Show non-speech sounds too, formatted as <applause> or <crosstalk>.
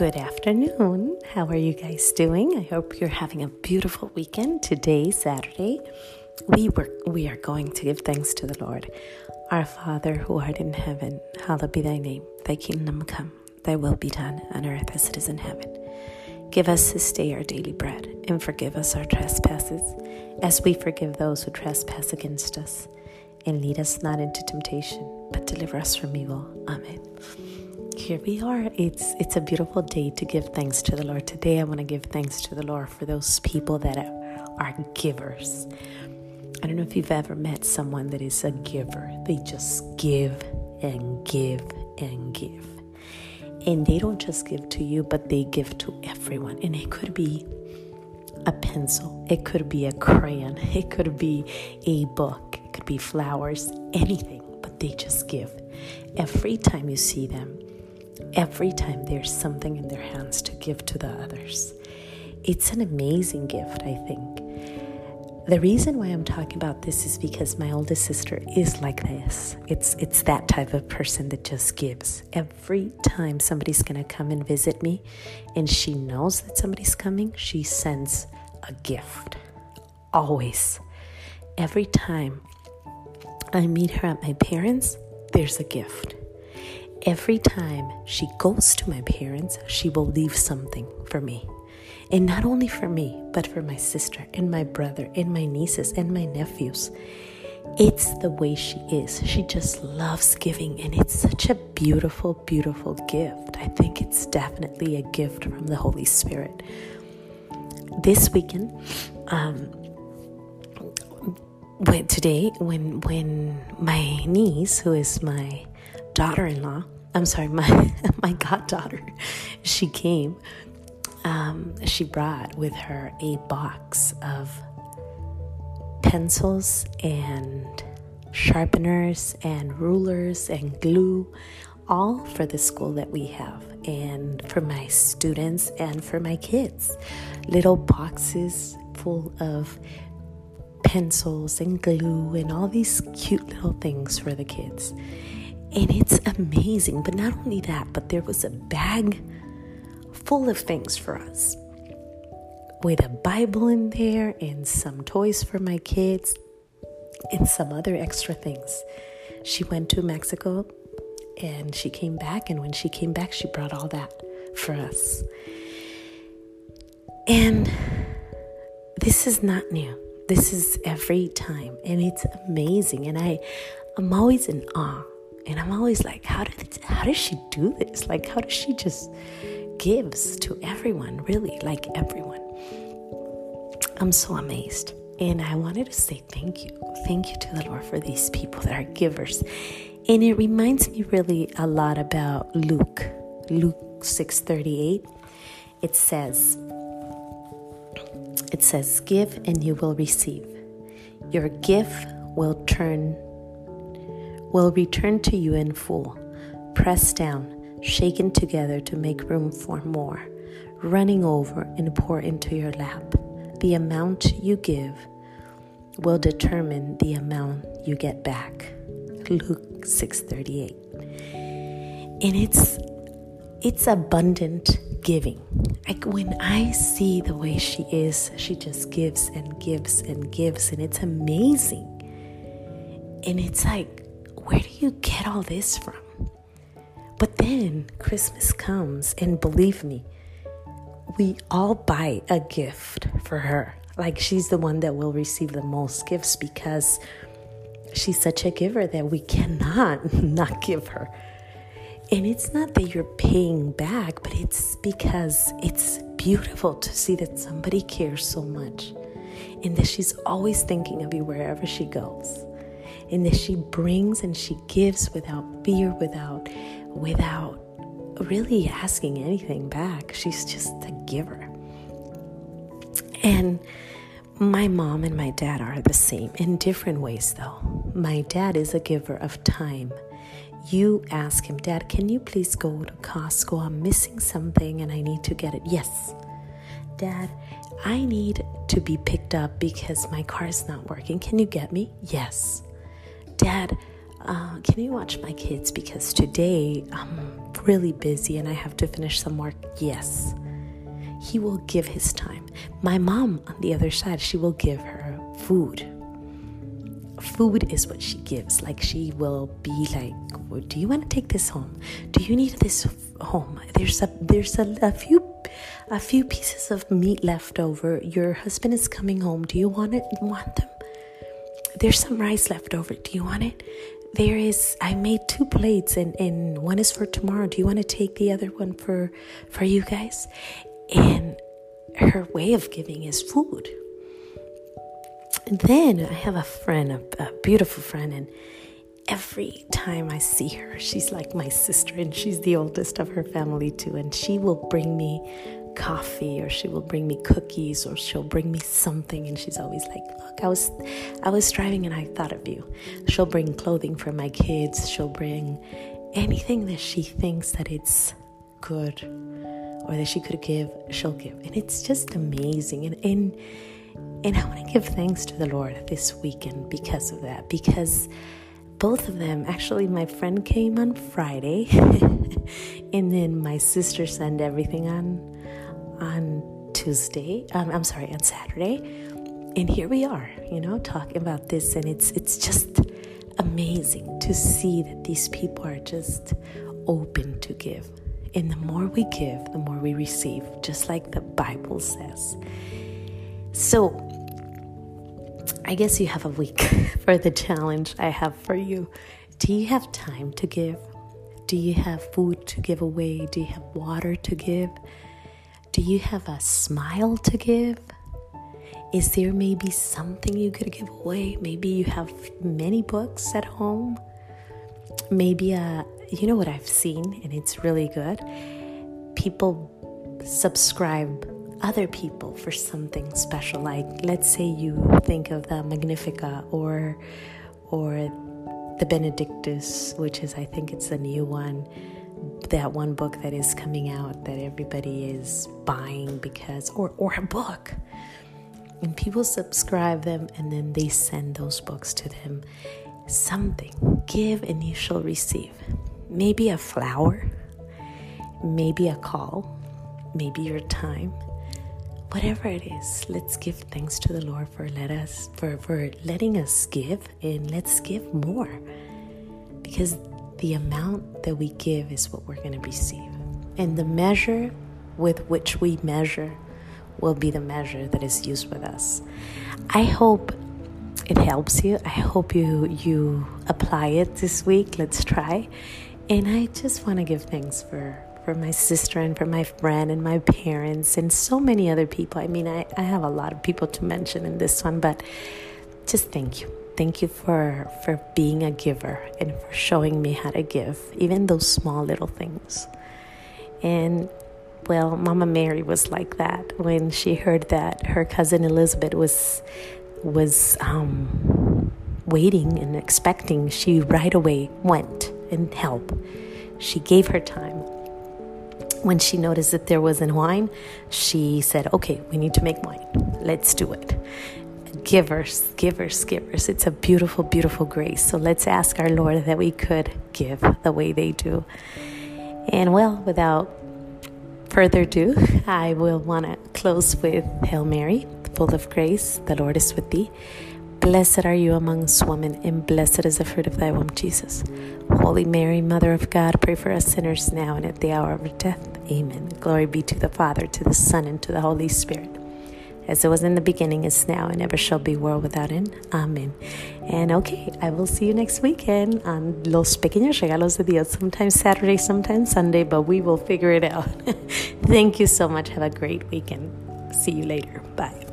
Good afternoon. How are you guys doing? I hope you're having a beautiful weekend. Today, Saturday, we were we are going to give thanks to the Lord. Our Father who art in heaven, hallowed be thy name. Thy kingdom come, thy will be done on earth as it is in heaven. Give us this day our daily bread, and forgive us our trespasses, as we forgive those who trespass against us. And lead us not into temptation, but deliver us from evil. Amen here we are. It's it's a beautiful day to give thanks to the Lord. Today I want to give thanks to the Lord for those people that are givers. I don't know if you've ever met someone that is a giver. They just give and give and give. And they don't just give to you, but they give to everyone. And it could be a pencil, it could be a crayon, it could be a book, it could be flowers, anything, but they just give. Every time you see them, every time there's something in their hands to give to the others. It's an amazing gift, I think. The reason why I'm talking about this is because my oldest sister is like this. It's it's that type of person that just gives. Every time somebody's going to come and visit me and she knows that somebody's coming, she sends a gift. Always. Every time I meet her at my parents', there's a gift every time she goes to my parents, she will leave something for me. And not only for me, but for my sister and my brother and my nieces and my nephews. It's the way she is. She just loves giving, and it's such a beautiful, beautiful gift. I think it's definitely a gift from the Holy Spirit. This weekend, um, when, today, when when my niece, who is my daughter-in-law i'm sorry my <laughs> my goddaughter she came um, she brought with her a box of pencils and sharpeners and rulers and glue all for the school that we have and for my students and for my kids. Little boxes full of pencils and glue and all these cute little things for the kids and it's amazing. But not only that, but there was a bag full of things for us with a Bible in there and some toys for my kids and some other extra things. She went to Mexico and she came back, and when she came back, she brought all that for us. And this is not new. This is every time, and it's amazing. And I, I'm always in awe and I'm always like, how did how does she do this? Like, how does she just gives to everyone? Really, like everyone. I'm so amazed. And I wanted to say thank you. Thank you to the Lord for these people that are givers. And it reminds me really a lot about Luke. Luke 6:38. It says it says give and you will receive. Your gift will turn will return to you in full, pressed down, shaken together to make room for more, running over and pour into your lap. The amount you give will determine the amount you get back. Luke 6:38. And it's it's abundant giving. Like when I see the way she is, she just gives and gives and gives and it's amazing. And it's like where do you get all this from? But then Christmas comes, and believe me, we all buy a gift for her. Like she's the one that will receive the most gifts because she's such a giver that we cannot <laughs> not give her. And it's not that you're paying back, but it's because it's beautiful to see that somebody cares so much and that she's always thinking of you wherever she goes and that she brings and she gives without fear, without without really asking anything back. She's just a giver. And my mom and my dad are the same in different ways, though. My dad is a giver of time. You ask him, Dad, can you please go to Costco? I'm missing something and I need to get it. Yes. Dad, I need to be picked up because my car is not working. Can you get me? Yes. Dad, uh, can you watch my kids because today I'm really busy and I have to finish some work? Yes. He will give his time. My mom, on the other side, she will give her food. Food is what she gives. Like she will be like, "Do you want to take this home? Do you need this home? There's a there's a, a few a few pieces of meat left over. Your husband is coming home. Do you want it? Want them? There's some rice left over. Do you want it? There is. I made two plates, and and one is for tomorrow. Do you want to take the other one for for you guys? And her way of giving is food. And then I have a friend, a, a beautiful friend, and every time I see her, she's like my sister, and she's the oldest of her family too. And she will bring me coffee, or she will bring me cookies, or she'll bring me something. And she's always like, "Look, I was, I was driving, and I thought of you." She'll bring clothing for my kids. She'll bring anything that she thinks that it's good or that she could give, she'll give. And it's just amazing. And and, and I want to give thanks to the Lord this weekend because of that. Because both of them, actually, my friend came on Friday, <laughs> and then my sister sent everything on on Tuesday. Um, I'm sorry, on Saturday. And here we are, you know, talking about this, and it's it's just amazing to see that these people are just open to give. And the more we give, the more we receive, just like the Bible says. So, I guess you have a week <laughs> for the challenge I have for you. Do you have time to give? Do you have food to give away? Do you have water to give? Do you have a smile to give? Is there maybe something you could give away? Maybe you have many books at home. Maybe a, you know what I've seen, and it's really good? People subscribe other people for something special. Like, let's say you think of the Magnificat or, or the Benedictus, which is, I think it's a new one. That one book that is coming out that everybody is buying because, or, or a book. And people subscribe them and then they send those books to them. Something. Give and you shall receive maybe a flower, maybe a call, maybe your time. Whatever it is, let's give thanks to the Lord for let us for, for letting us give and let's give more. Because the amount that we give is what we're going to receive. And the measure with which we measure will be the measure that is used with us. I hope it helps you. I hope you you apply it this week. Let's try. And I just want to give thanks for, for my sister and for my friend and my parents and so many other people. I mean, I, I have a lot of people to mention in this one, but just thank you. Thank you for, for being a giver and for showing me how to give, even those small little things. And well, Mama Mary was like that when she heard that her cousin Elizabeth was was um, waiting and expecting. She right away went and help. She gave her time. When she noticed that there wasn't wine, she said, Okay, we need to make wine. Let's do it. Givers, givers, givers. It's a beautiful, beautiful grace. So let's ask our Lord that we could give the way they do. And well, without further ado, I will want to close with Hail Mary, full of grace, the Lord is with thee. Blessed are you amongst women, and blessed is the fruit of thy womb, Jesus. Holy Mary, Mother of God, pray for us sinners now and at the hour of our death. Amen. Glory be to the Father, to the Son, and to the Holy Spirit. As it was in the beginning, is now, and ever shall be, world without end. Amen. And okay, I will see you next weekend on Los Pequeños Regalos de Dios. Sometimes Saturday, sometimes Sunday, but we will figure it out. <laughs> Thank you so much. Have a great weekend. See you later. Bye.